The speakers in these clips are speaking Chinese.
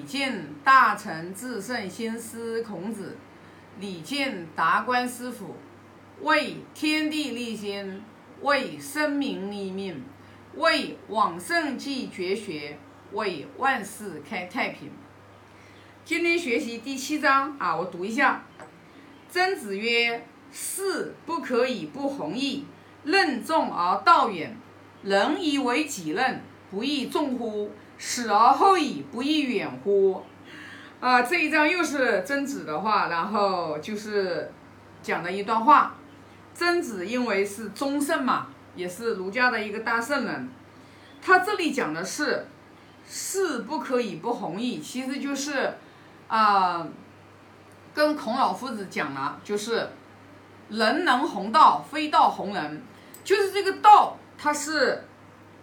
礼敬大成至圣先师孔子，礼敬达观师傅，为天地立心，为生民立命，为往圣继绝学，为万世开太平。今天学习第七章啊，我读一下。曾子曰：“士不可以不弘毅，任重而道远。人以为己任，不亦重乎？死而后已，不亦远乎？”啊，这一章又是曾子的话，然后就是讲的一段话。曾子因为是忠圣嘛，也是儒家的一个大圣人，他这里讲的是“士不可以不弘毅”，其实就是啊。跟孔老夫子讲了，就是人能弘道，非道弘人，就是这个道，它是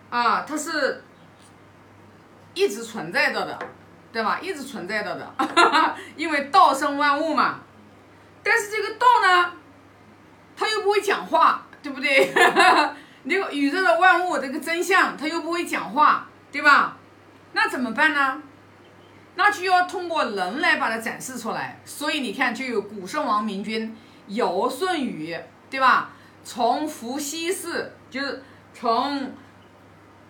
啊，它是一直存在着的，对吧？一直存在着的，因为道生万物嘛。但是这个道呢，它又不会讲话，对不对？那个宇宙的万物这个真相，它又不会讲话，对吧？那怎么办呢？那就要通过人来把它展示出来，所以你看，就有古圣王明君尧舜禹，对吧？从伏羲氏，就是从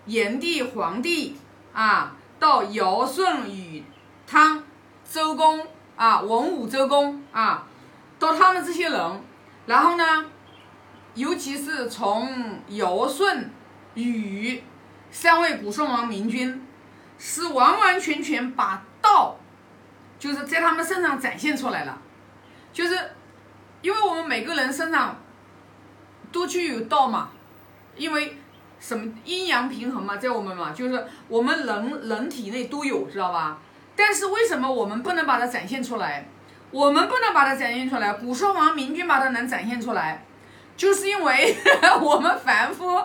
炎帝、黄帝啊，到尧舜禹汤周公啊，文武周公啊，到他们这些人，然后呢，尤其是从尧舜禹三位古圣王明君，是完完全全把。道就是在他们身上展现出来了，就是因为我们每个人身上都具有道嘛，因为什么阴阳平衡嘛，在我们嘛，就是我们人人体内都有，知道吧？但是为什么我们不能把它展现出来？我们不能把它展现出来，古圣王明君把它能展现出来，就是因为 我们凡夫，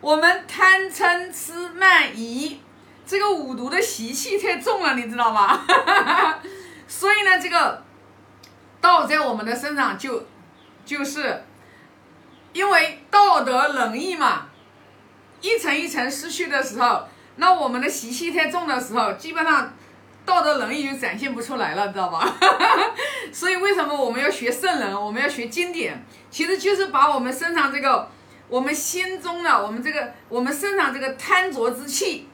我们贪嗔痴慢疑。这个五毒的习气太重了，你知道吗？所以呢，这个道在我们的身上就就是因为道德仁义嘛，一层一层失去的时候，那我们的习气太重的时候，基本上道德仁义就展现不出来了，知道吧？所以为什么我们要学圣人，我们要学经典，其实就是把我们身上这个我们心中的我们这个我们身上这个贪浊之气。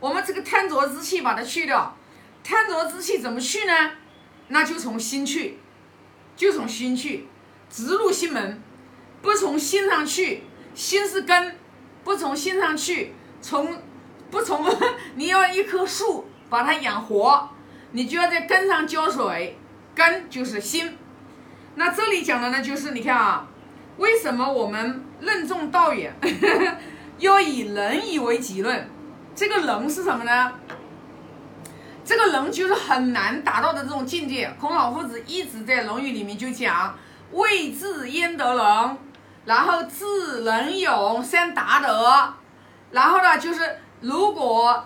我们这个贪浊之气把它去掉，贪浊之气怎么去呢？那就从心去，就从心去，直入心门，不从心上去，心是根，不从心上去，从不从 你要一棵树把它养活，你就要在根上浇水，根就是心。那这里讲的呢，就是你看啊，为什么我们任重道远，要以仁义为己论？这个仁是什么呢？这个仁就是很难达到的这种境界。孔老夫子一直在《论语》里面就讲“未至焉得仁”，然后智仁勇三达德。然后呢，就是如果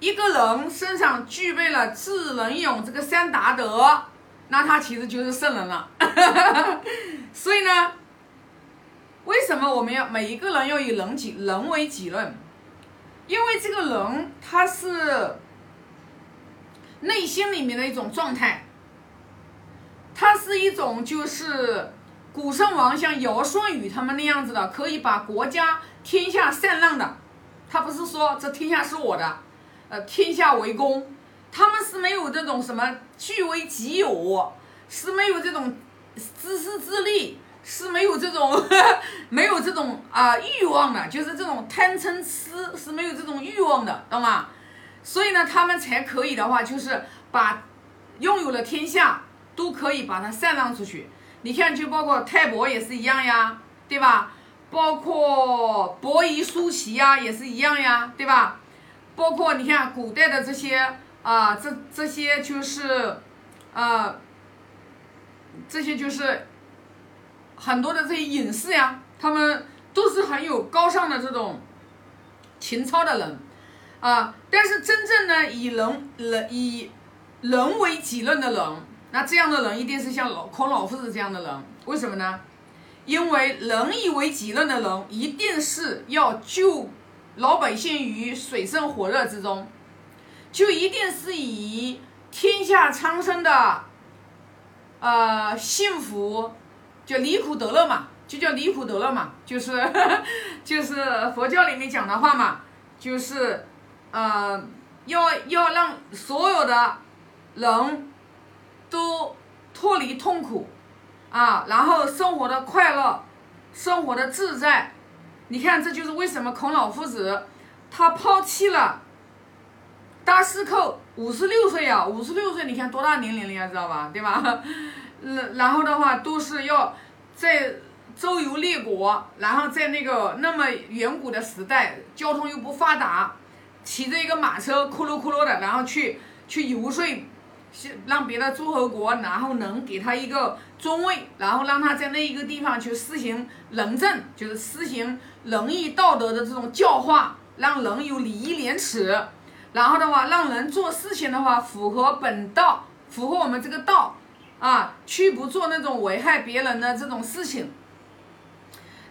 一个人身上具备了智仁勇这个三达德，那他其实就是圣人了。所以呢，为什么我们要每一个人要以人己人为己任？因为这个人他是内心里面的一种状态，他是一种就是古圣王像尧舜禹他们那样子的，可以把国家天下禅让的。他不是说这天下是我的，呃，天下为公，他们是没有这种什么据为己有，是没有这种自私自利。是没有这种 没有这种啊欲望的，就是这种贪嗔痴是没有这种欲望的，懂吗？所以呢，他们才可以的话，就是把拥有了天下都可以把它散让出去。你看，就包括泰伯也是一样呀，对吧？包括伯夷叔齐呀，也是一样呀，对吧？包括你看古代的这些啊，这这些就是啊，这些就是。很多的这些隐士呀，他们都是很有高尚的这种情操的人啊。但是真正呢，以人人以人为己任的人，那这样的人一定是像孔老夫子这样的人。为什么呢？因为仁义为己任的人，一定是要救老百姓于水深火热之中。就一定是以天下苍生的，呃，幸福，就离苦得乐嘛，就叫离苦得乐嘛，就是 就是佛教里面讲的话嘛，就是呃，要要让所有的人都脱离痛苦啊，然后生活的快乐，生活的自在。你看，这就是为什么孔老夫子他抛弃了。大司寇五十六岁呀，五十六岁，你看多大年龄了呀，知道吧？对吧？然然后的话，都是要在周游列国，然后在那个那么远古的时代，交通又不发达，骑着一个马车，咕噜咕噜的，然后去去游说，让别的诸侯国，然后能给他一个尊位，然后让他在那一个地方去施行仁政，就是施行仁义道德的这种教化，让人有礼义廉耻。然后的话，让人做事情的话符合本道，符合我们这个道，啊，去不做那种危害别人的这种事情。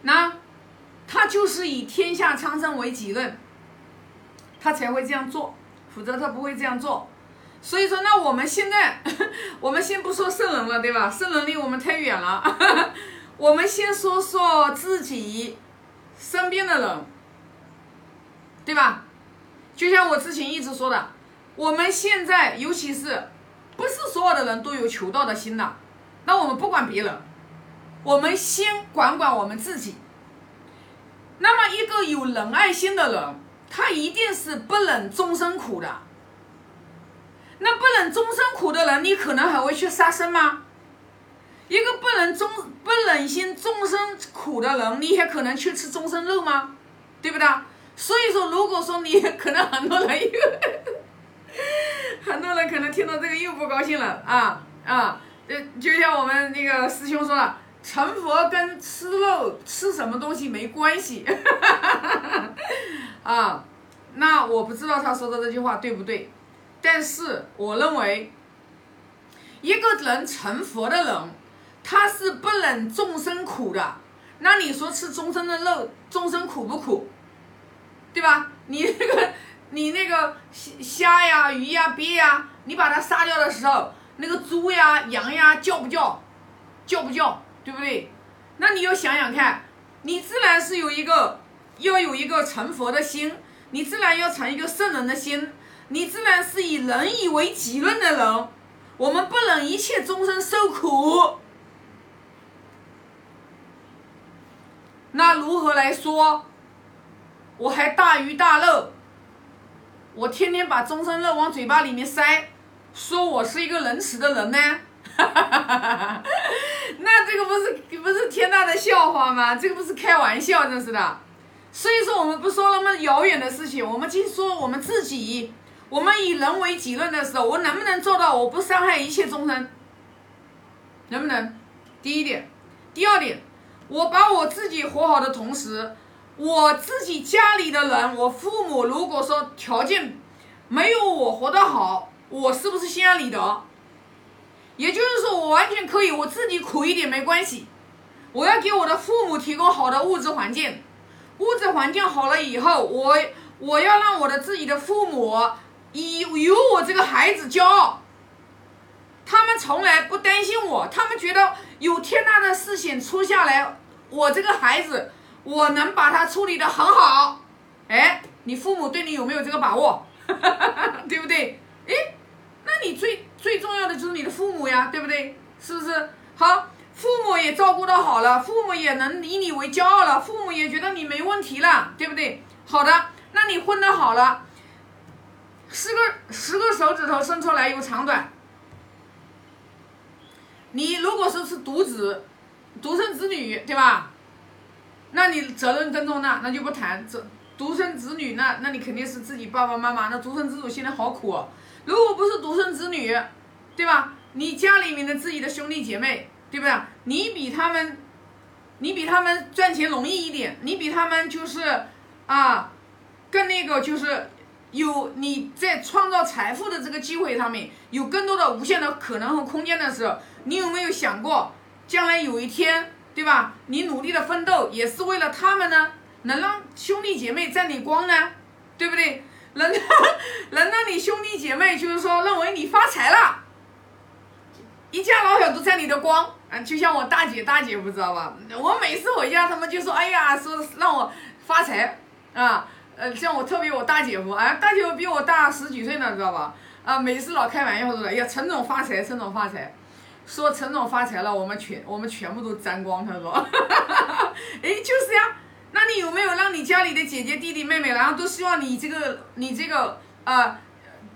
那他就是以天下苍生为己任，他才会这样做，否则他不会这样做。所以说，那我们现在，我们先不说圣人了，对吧？圣人离我们太远了，我们先说说自己身边的人，对吧？就像我之前一直说的，我们现在尤其是不是所有的人都有求道的心的，那我们不管别人，我们先管管我们自己。那么一个有仁爱心的人，他一定是不忍众生苦的。那不忍众生苦的人，你可能还会去杀生吗？一个不忍终不忍心终生苦的人，你还可能去吃终生肉吗？对不对？所以说，如果说你可能很多人又，很多人可能听到这个又不高兴了啊啊！呃，就像我们那个师兄说了，成佛跟吃肉吃什么东西没关系，啊，那我不知道他说的这句话对不对，但是我认为，一个人成佛的人，他是不忍众生苦的，那你说吃众生的肉，众生苦不苦？对吧？你那个，你那个虾呀、鱼呀、鳖呀，你把它杀掉的时候，那个猪呀、羊呀叫不叫？叫不叫？对不对？那你要想想看，你自然是有一个要有一个成佛的心，你自然要成一个圣人的心，你自然是以仁义为己任的人。我们不忍一切众生受苦，那如何来说？我还大鱼大肉，我天天把终身肉往嘴巴里面塞，说我是一个仁慈的人呢，那这个不是不是天大的笑话吗？这个不是开玩笑，真是的。所以说我们不说那么遥远的事情，我们就说我们自己，我们以人为己任的时候，我能不能做到我不伤害一切众生？能不能？第一点，第二点，我把我自己活好的同时。我自己家里的人，我父母如果说条件没有我活得好，我是不是心安理得？也就是说，我完全可以我自己苦一点没关系。我要给我的父母提供好的物质环境，物质环境好了以后，我我要让我的自己的父母以有我这个孩子骄傲。他们从来不担心我，他们觉得有天大的事情出下来，我这个孩子。我能把它处理的很好，哎，你父母对你有没有这个把握？对不对？哎，那你最最重要的就是你的父母呀，对不对？是不是？好，父母也照顾的好了，父母也能以你为骄傲了，父母也觉得你没问题了，对不对？好的，那你混的好了，十个十个手指头伸出来有长短，你如果说是独子，独生子女，对吧？那你责任更重大，那就不谈。这独生子女，那那你肯定是自己爸爸妈妈。那独生子女现在好苦。如果不是独生子女，对吧？你家里面的自己的兄弟姐妹，对不对？你比他们，你比他们赚钱容易一点，你比他们就是啊，更那个就是有你在创造财富的这个机会上面有更多的无限的可能和空间的时候，你有没有想过将来有一天？对吧？你努力的奋斗也是为了他们呢，能让兄弟姐妹沾点光呢，对不对？能让能让你兄弟姐妹，就是说认为你发财了，一家老小都沾你的光啊！就像我大姐大姐不知道吧？我每次回家，他们就说：“哎呀，说让我发财啊！”呃，像我特别我大姐夫，哎，大姐夫比我大十几岁呢，知道吧？啊，每次老开玩笑说：“哎呀，陈总发财，陈总发财。”说陈总发财了，我们全我们全部都沾光。他说：“ 哎，就是呀。”那你有没有让你家里的姐姐弟弟妹妹，然后都希望你这个你这个呃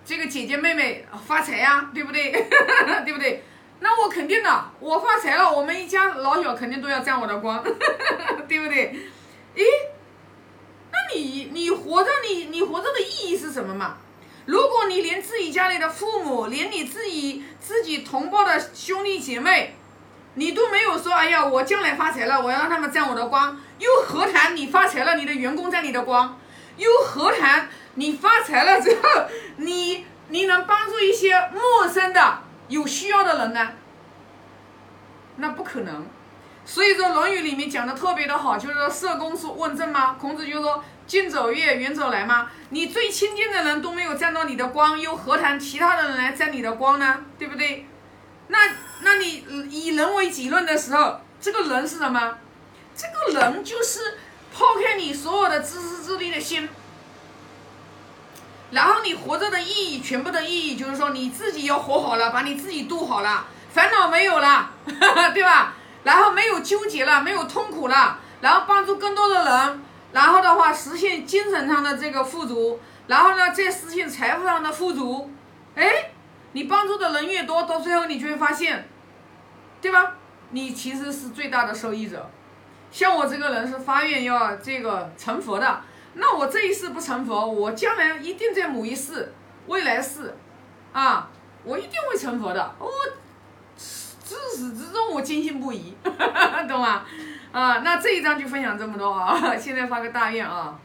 这个姐姐妹妹发财呀，对不对？对不对？那我肯定的，我发财了，我们一家老小肯定都要沾我的光，对不对？诶，你你活着你你活着的意义是什么嘛？如果你连自己家里的父母，连你自己自己同胞的兄弟姐妹。你都没有说，哎呀，我将来发财了，我要让他们沾我的光，又何谈你发财了，你的员工沾你的光，又何谈你发财了之后，你你能帮助一些陌生的有需要的人呢？那不可能。所以说《论语》里面讲的特别的好，就是说社公出问政吗？孔子就说近走月，远走来吗？你最亲近的人都没有沾到你的光，又何谈其他的人来沾你的光呢？对不对？那那你以人为己论的时候，这个人是什么？这个人就是抛开你所有的自私自利的心，然后你活着的意义，全部的意义就是说你自己要活好了，把你自己度好了，烦恼没有了，对吧？然后没有纠结了，没有痛苦了，然后帮助更多的人，然后的话实现精神上的这个富足，然后呢再实现财富上的富足，哎。你帮助的人越多，到最后你就会发现，对吧？你其实是最大的受益者。像我这个人是发愿要这个成佛的，那我这一世不成佛，我将来一定在某一世、未来世，啊，我一定会成佛的。我自始至终我坚信不疑，懂吗？啊，那这一章就分享这么多啊。现在发个大愿啊，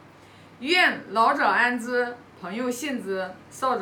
愿老者安之，朋友信之，少者。